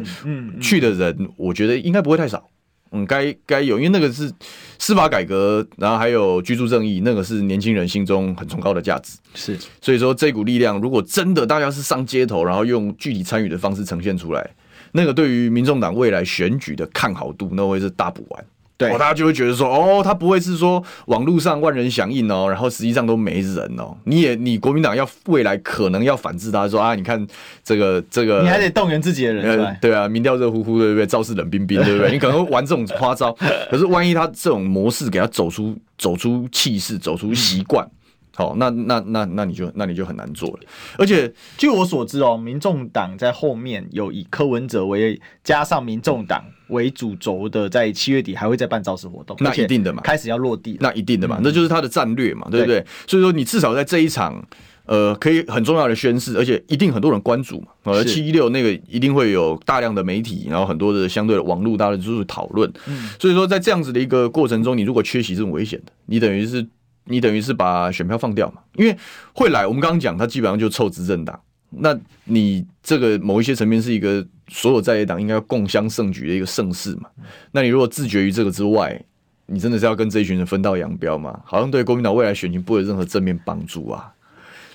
去的人，我觉得应该不会太少。嗯，该该有，因为那个是司法改革，然后还有居住正义，那个是年轻人心中很崇高的价值。是，所以说这股力量，如果真的大家是上街头，然后用具体参与的方式呈现出来，那个对于民众党未来选举的看好度，那会是大补丸。对，大家就会觉得说，哦，他不会是说网络上万人响应哦，然后实际上都没人哦。你也，你国民党要未来可能要反制他，说啊，你看这个这个，你还得动员自己的人，呃，对啊，民调热乎乎的，对不对？造势冷冰冰，对不对？你可能会玩这种花招，可是万一他这种模式给他走出走出气势，走出习惯。好，那那那那你就那你就很难做了。而且据我所知哦，民众党在后面有以柯文哲为加上民众党为主轴的，在七月底还会再办造势活动。那一定的嘛，开始要落地，那一定的嘛，那就是他的战略嘛，对不对？所以说你至少在这一场，呃，可以很重要的宣誓，而且一定很多人关注嘛。呃，七一六那个一定会有大量的媒体，然后很多的相对的网络，大家就是讨论。嗯，所以说在这样子的一个过程中，你如果缺席这种危险的，你等于是。你等于是把选票放掉嘛？因为会来，我们刚刚讲，他基本上就凑执政党。那你这个某一些层面是一个所有在野党应该要共襄盛举的一个盛世嘛？那你如果自绝于这个之外，你真的是要跟这一群人分道扬镳吗？好像对国民党未来选情不会有任何正面帮助啊。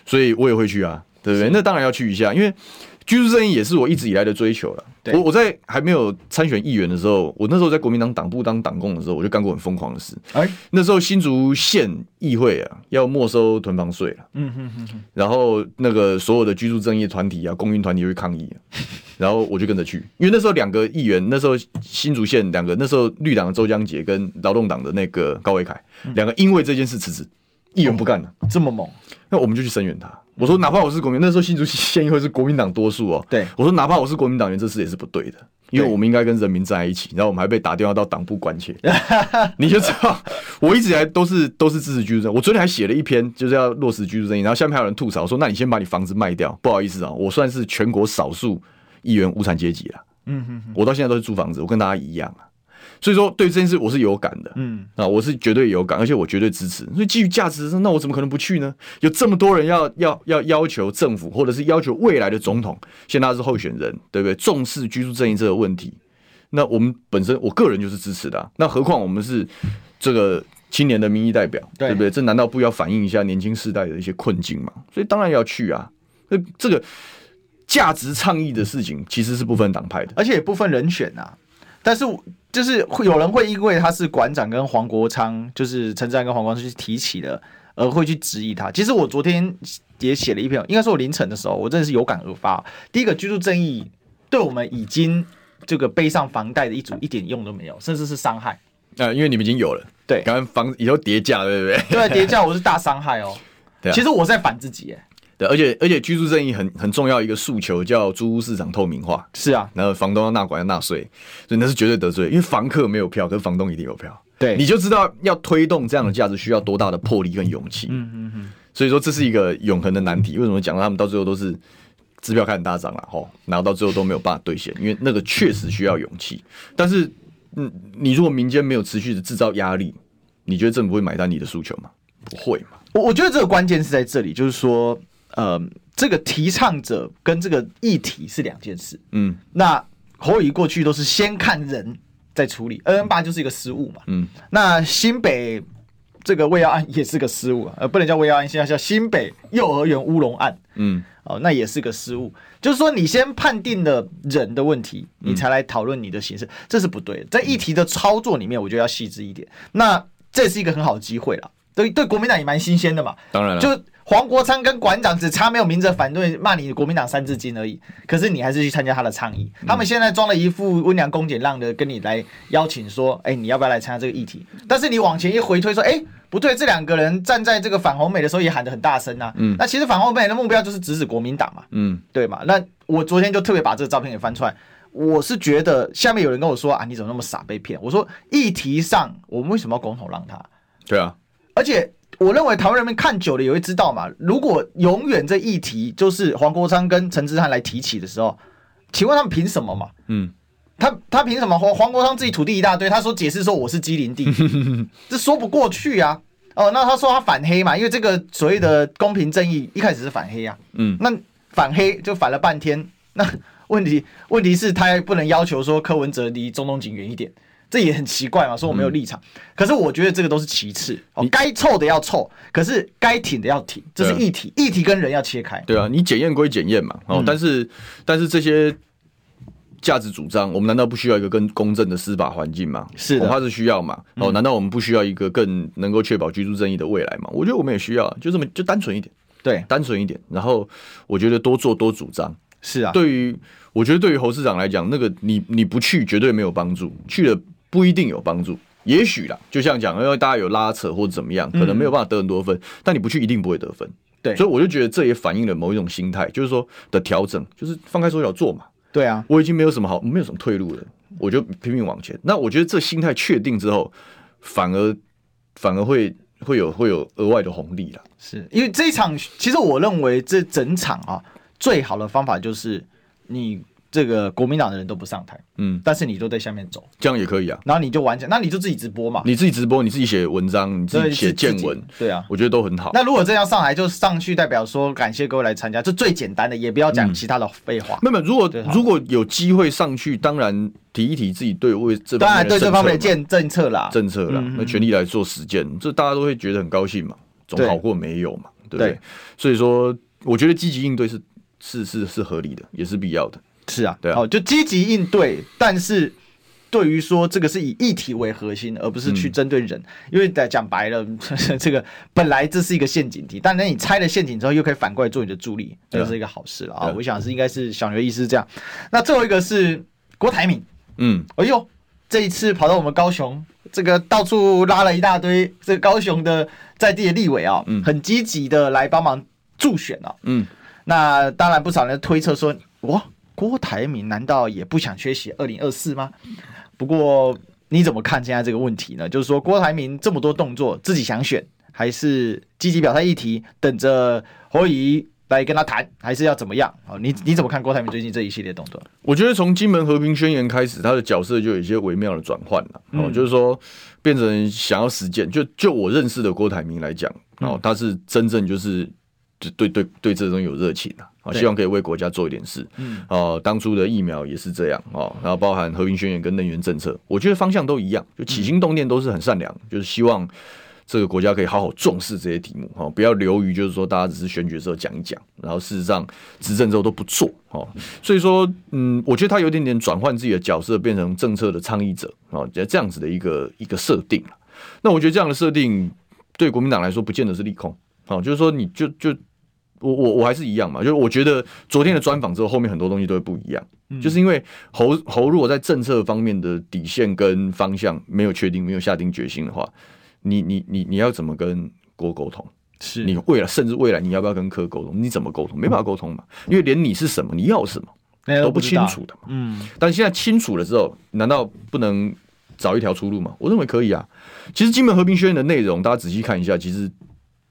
所以我也会去啊，对不对？那当然要去一下，因为。居住正义也是我一直以来的追求了。我我在还没有参选议员的时候，我那时候在国民党党部当党工的时候，我就干过很疯狂的事。哎，那时候新竹县议会啊要没收囤房税了。嗯哼哼哼。然后那个所有的居住正义团体啊、公民团体会抗议，然后我就跟着去，因为那时候两个议员，那时候新竹县两个，那时候绿党的周江杰跟劳动党的那个高伟凯，两个因为这件事辞职，议员不干了，这么猛，那我们就去声援他。我说，哪怕我是国民，那时候新竹县议会是国民党多数哦。对，我说，哪怕我是国民党员，这事也是不对的，因为我们应该跟人民站在一起。然后我们还被打电话到党部关切，你就知道，我一直以来都是都是支持居住正义。我昨天还写了一篇，就是要落实居住正义。然后下面还有人吐槽说，那你先把你房子卖掉。不好意思啊，我算是全国少数议员无产阶级了。嗯哼，我到现在都是租房子，我跟大家一样啊。所以说，对这件事我是有感的，嗯啊，我是绝对有感，而且我绝对支持。所以基于价值，那我怎么可能不去呢？有这么多人要要要要求政府，或者是要求未来的总统，现在他是候选人，对不对？重视居住正义这个问题，那我们本身我个人就是支持的啊。那何况我们是这个青年的民意代表，对不对？这难道不要反映一下年轻世代的一些困境吗？所以当然要去啊。那这个价值倡议的事情，其实是不分党派的，而且也不分人选啊。但是。就是会有人会因为他是馆长跟黄国昌，就是陈志安跟黄国昌去提起的，而会去质疑他。其实我昨天也写了一篇，应该是我凌晨的时候，我真的是有感而发。第一个，居住正义对我们已经这个背上房贷的一组一点用都没有，甚至是伤害。呃，因为你们已经有了，对，刚刚房以后叠价，对不对？对，叠价我是大伤害哦。对啊，其实我在反自己，哎。对，而且而且居住正义很很重要一个诉求叫租屋市场透明化。是啊，然后房东要纳管要纳税，所以那是绝对得罪，因为房客没有票，可是房东一定有票。对，你就知道要推动这样的价值需要多大的魄力跟勇气。嗯嗯嗯。所以说这是一个永恒的难题。为什么讲到他们到最后都是支票开很大涨了吼，然后到最后都没有办法兑现，因为那个确实需要勇气。但是，嗯，你如果民间没有持续的制造压力，你觉得政府会买单你的诉求吗？不会嘛？我我觉得这个关键是在这里，就是说，呃，这个提倡者跟这个议题是两件事。嗯，那侯友宜过去都是先看人再处理，N N 八就是一个失误嘛。嗯，那新北。这个喂药案也是个失误啊，呃，不能叫喂药案，现在叫新北幼儿园乌龙案。嗯，哦，那也是个失误。就是说，你先判定了人的问题，你才来讨论你的形式，这是不对的。在议题的操作里面，我觉得要细致一点。那这是一个很好的机会了，对对，国民党也蛮新鲜的嘛。当然了，就。黄国昌跟馆长只差没有明着反对骂你国民党三字经而已，可是你还是去参加他的倡议。他们现在装了一副温良恭俭让的跟你来邀请说，哎、欸，你要不要来参加这个议题？但是你往前一回推说，哎、欸，不对，这两个人站在这个反红美的时候也喊得很大声啊。嗯，那其实反红美的目标就是指指国民党嘛。嗯，对嘛？那我昨天就特别把这个照片给翻出来，我是觉得下面有人跟我说啊，你怎么那么傻被骗？我说议题上我们为什么要公投让他？对啊，而且。我认为台湾人民看久了也会知道嘛。如果永远这议题就是黄国昌跟陈志汉来提起的时候，请问他们凭什么嘛？嗯，他他凭什么？黄黄国昌自己土地一大堆，他说解释说我是基林地，这说不过去啊。哦，那他说他反黑嘛，因为这个所谓的公平正义一开始是反黑啊。嗯，那反黑就反了半天，那问题问题是他还不能要求说柯文哲离中东锦远一点。这也很奇怪嘛，说我没有立场，嗯、可是我觉得这个都是其次。哦，该凑的要凑，可是该挺的要挺，这是议题，啊、议题跟人要切开。对啊，你检验归检验嘛，哦，嗯、但是但是这些价值主张，我们难道不需要一个更公正的司法环境吗？是的，他是需要嘛，哦，难道我们不需要一个更能够确保居住正义的未来吗？我觉得我们也需要，就这么就单纯一点，对，单纯一点，然后我觉得多做多主张，是啊，对于我觉得对于侯市长来讲，那个你你不去绝对没有帮助，去了。不一定有帮助，也许啦，就像讲，因为大家有拉扯或者怎么样，可能没有办法得很多分，嗯、但你不去一定不会得分。对，所以我就觉得这也反映了某一种心态，就是说的调整，就是放开手脚做嘛。对啊，我已经没有什么好，没有什么退路了，我就拼命往前。那我觉得这心态确定之后，反而反而会会有会有额外的红利了。是因为这一场，其实我认为这整场啊，最好的方法就是你。这个国民党的人都不上台，嗯，但是你都在下面走，这样也可以啊。然后你就完成，那你就自己直播嘛，你自己直播，你自己写文章，你自己写见闻，对啊，我觉得都很好。那如果真要上来就上去，代表说感谢各位来参加，这最简单的，也不要讲其他的废话。没有，如果如果有机会上去，当然提一提自己对为这当然对这方面的建政策啦，政策啦，那全力来做实践，这大家都会觉得很高兴嘛，总好过没有嘛，对不对？所以说，我觉得积极应对是是是是合理的，也是必要的。是啊，对啊，哦，就积极应对，但是对于说这个是以议题为核心，而不是去针对人，嗯、因为在讲白了，这个本来这是一个陷阱题，但那你拆了陷阱之后，又可以反过来做你的助力，这、就是一个好事了啊！哦、我想是应该是小牛的意思是这样。那最后一个是郭台铭，嗯，哎呦，这一次跑到我们高雄，这个到处拉了一大堆这个高雄的在地的立委啊，嗯，很积极的来帮忙助选啊，嗯，那当然不少人推测说，哇。郭台铭难道也不想缺席二零二四吗？不过你怎么看现在这个问题呢？就是说郭台铭这么多动作，自己想选，还是积极表态议题，等着侯怡来跟他谈，还是要怎么样？好，你你怎么看郭台铭最近这一系列动作？我觉得从金门和平宣言开始，他的角色就有一些微妙的转换了。哦、嗯，就是说变成想要实践。就就我认识的郭台铭来讲，哦，他是真正就是对对对对这种有热情的。啊，希望可以为国家做一点事。嗯，哦、呃，当初的疫苗也是这样哦，然后包含和平宣言跟能源政策，我觉得方向都一样，就起心动念都是很善良，就是希望这个国家可以好好重视这些题目，哈，不要流于就是说大家只是选举的时候讲一讲，然后事实上执政之后都不做，哦，所以说，嗯，我觉得他有点点转换自己的角色，变成政策的倡议者，哦，这样子的一个一个设定。那我觉得这样的设定对国民党来说不见得是利空，哦，就是说你就就。我我我还是一样嘛，就是我觉得昨天的专访之后，后面很多东西都会不一样，嗯、就是因为侯侯如果在政策方面的底线跟方向没有确定，没有下定决心的话，你你你你要怎么跟郭沟通？是你未来甚至未来你要不要跟柯沟通？你怎么沟通？没办法沟通嘛，因为连你是什么，你要什么都不清楚的嘛。嗯，但现在清楚了之后，难道不能找一条出路吗？我认为可以啊。其实金门和平宣言的内容，大家仔细看一下，其实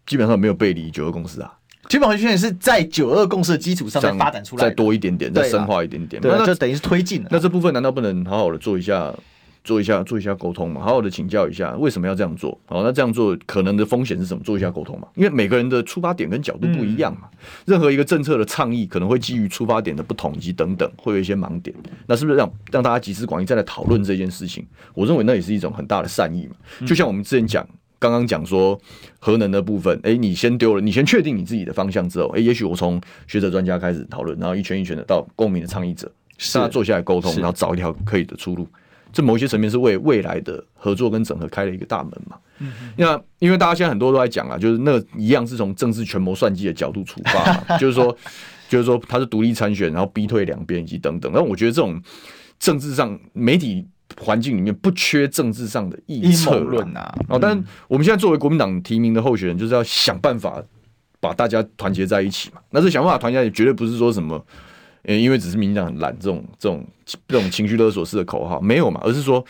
基本上没有背离九二共识啊。基本回圈是在九二共识的基础上再发展出来，再多一点点，再深化一点点，对，就等于是推进了。那这部分难道不能好好的做一下？做一下做一下沟通嘛，好好的请教一下为什么要这样做？好，那这样做可能的风险是什么？做一下沟通嘛，因为每个人的出发点跟角度不一样嘛。嗯、任何一个政策的倡议可能会基于出发点的不同以及等等，会有一些盲点。那是不是让让大家集思广益再来讨论这件事情？我认为那也是一种很大的善意嘛。就像我们之前讲，刚刚讲说核能的部分，哎、欸，你先丢了，你先确定你自己的方向之后，哎、欸，也许我从学者专家开始讨论，然后一圈一圈的到共鸣的倡议者，大家坐下来沟通，然后找一条可以的出路。这某些层面是为未来的合作跟整合开了一个大门嘛？嗯，那因为大家现在很多都在讲啊，就是那一样是从政治权谋算计的角度出发，就是说，就是说他是独立参选，然后逼退两边以及等等。那我觉得这种政治上媒体环境里面不缺政治上的臆测论啊。哦，但我们现在作为国民党提名的候选人，就是要想办法把大家团结在一起嘛。那这想办法团结也绝对不是说什么。因为只是民进党很懒，这种这种这种情绪勒索式的口号没有嘛，而是说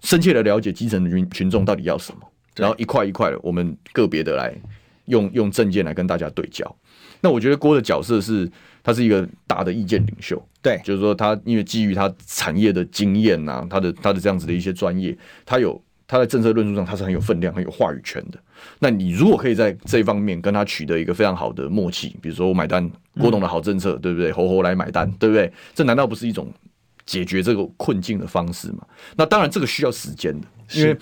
深切的了解基层的群群众到底要什么，然后一块一块的，我们个别的来用用政见来跟大家对焦。那我觉得郭的角色是，他是一个大的意见领袖，对，就是说他因为基于他产业的经验呐，他的他的这样子的一些专业，他有。他在政策论述上，他是很有分量、很有话语权的。那你如果可以在这一方面跟他取得一个非常好的默契，比如说我买单郭董的好政策，嗯、对不对？猴猴来买单，对不对？这难道不是一种解决这个困境的方式吗？那当然，这个需要时间的，因为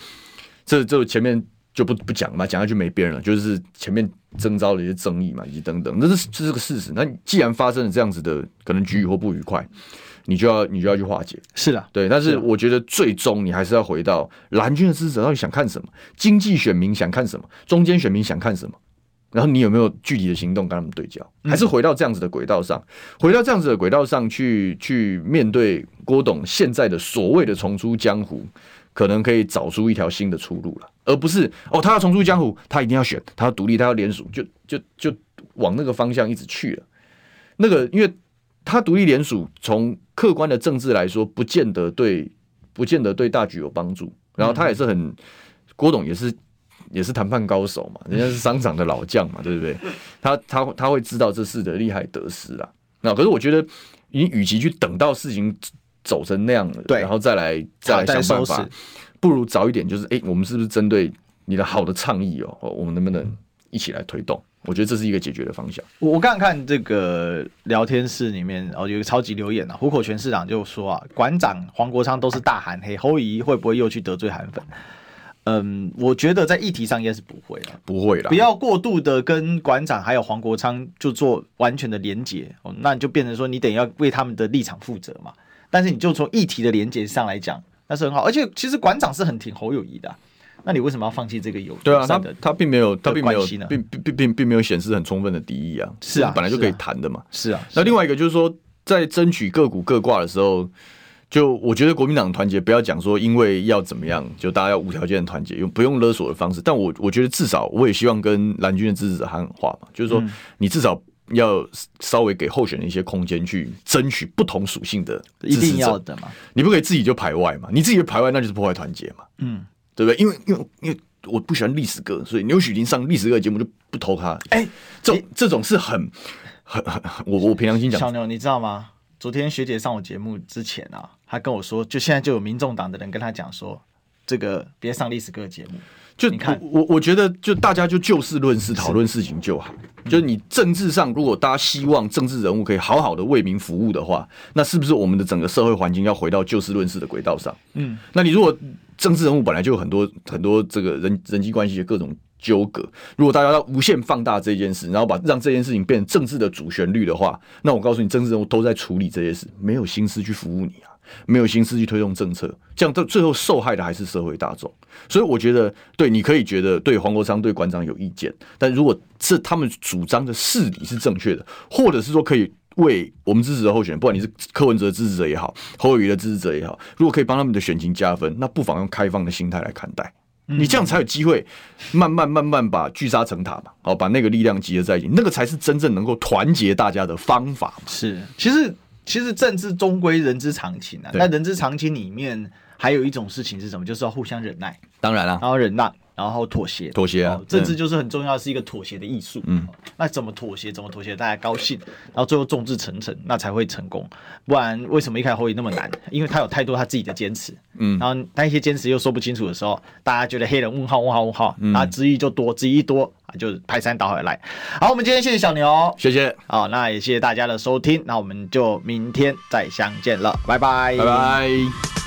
这这前面就不不讲嘛，讲下去没边了。就是前面征召的一些争议嘛，以及等等，那是这是个事实。那既然发生了这样子的可能局域或不愉快。你就要你就要去化解，是的，对。但是我觉得最终你还是要回到蓝军的支持者到底想看什么，经济选民想看什么，中间选民想看什么，然后你有没有具体的行动跟他们对焦？还是回到这样子的轨道上，回到这样子的轨道上去去面对郭董现在的所谓的重出江湖，可能可以找出一条新的出路了，而不是哦，他要重出江湖，他一定要选，他要独立，他要联署，就就就往那个方向一直去了。那个因为。他独立联署，从客观的政治来说，不见得对，不见得对大局有帮助。然后他也是很，郭董也是也是谈判高手嘛，人家是商场的老将嘛，对不对？他他他会知道这事的利害得失啊。那可是我觉得，你与其去等到事情走成那样了，对，然后再来再来想办法，不如早一点，就是哎，我们是不是针对你的好的倡议哦，我们能不能一起来推动？我觉得这是一个解决的方向。我我刚刚看这个聊天室里面，哦，有一个超级留言啊，虎口全市长就说啊，馆长黄国昌都是大韩黑，侯友宜会不会又去得罪韩粉？嗯，我觉得在议题上应该是不会了，不会了，不要过度的跟馆长还有黄国昌就做完全的连结哦，那你就变成说你等于要为他们的立场负责嘛。但是你就从议题的连结上来讲，那是很好，而且其实馆长是很挺侯友谊的啊。那你为什么要放弃这个有对啊？他他并没有，他并没有，并并并并并没有显示很充分的敌意啊。是啊，本来就可以谈的嘛。是啊。那另外一个就是说，在争取各股各挂的时候，就我觉得国民党团结不要讲说因为要怎么样，就大家要无条件的团结，用不用勒索的方式。但我我觉得至少我也希望跟蓝军的支持者喊话嘛，就是说你至少要稍微给候选人一些空间去争取不同属性的一定要的嘛。你不可以自己就排外嘛，你自己就排外那就是破坏团结嘛。嗯。对不对？因为因为因为我不喜欢历史哥，所以牛煦庭上历史哥的节目就不投他。哎、欸，这这种是很很很，我我凭良心讲。小牛，你知道吗？昨天学姐上我节目之前啊，她跟我说，就现在就有民众党的人跟她讲说，这个别上历史哥的节目。就你看，我我觉得就大家就就事论事讨论事情就好。就是你政治上，如果大家希望政治人物可以好好的为民服务的话，那是不是我们的整个社会环境要回到就事论事的轨道上？嗯，那你如果政治人物本来就有很多很多这个人人际关系的各种纠葛，如果大家要无限放大这件事，然后把让这件事情变成政治的主旋律的话，那我告诉你，政治人物都在处理这些事，没有心思去服务你啊。没有心思去推动政策，这样到最后受害的还是社会大众。所以我觉得，对，你可以觉得对黄国昌、对馆长有意见，但如果是他们主张的事理是正确的，或者是说可以为我们支持的候选人，不管你是柯文哲的支持者也好，侯友宜的支持者也好，如果可以帮他们的选情加分，那不妨用开放的心态来看待。你这样才有机会慢慢慢慢把聚沙成塔嘛，好，把那个力量集合在一起，那个才是真正能够团结大家的方法。是，其实。其实政治终归人之常情啊，那人之常情里面还有一种事情是什么？就是要互相忍耐。当然了，然后忍让，然后妥协，妥协啊，政治就是很重要，是一个妥协的艺术。嗯，那怎么妥协？怎么妥协？大家高兴，然后最后众志成城，那才会成功。不然为什么一开始侯友那么难？因为他有太多他自己的坚持。嗯，然后那一些坚持又说不清楚的时候，大家觉得黑人问号问号问号，然后质疑就多，质疑一多啊，就排山倒海来。好，我们今天谢谢小牛，谢谢。好，那也谢谢大家的收听，那我们就明天再相见了，拜拜，拜拜。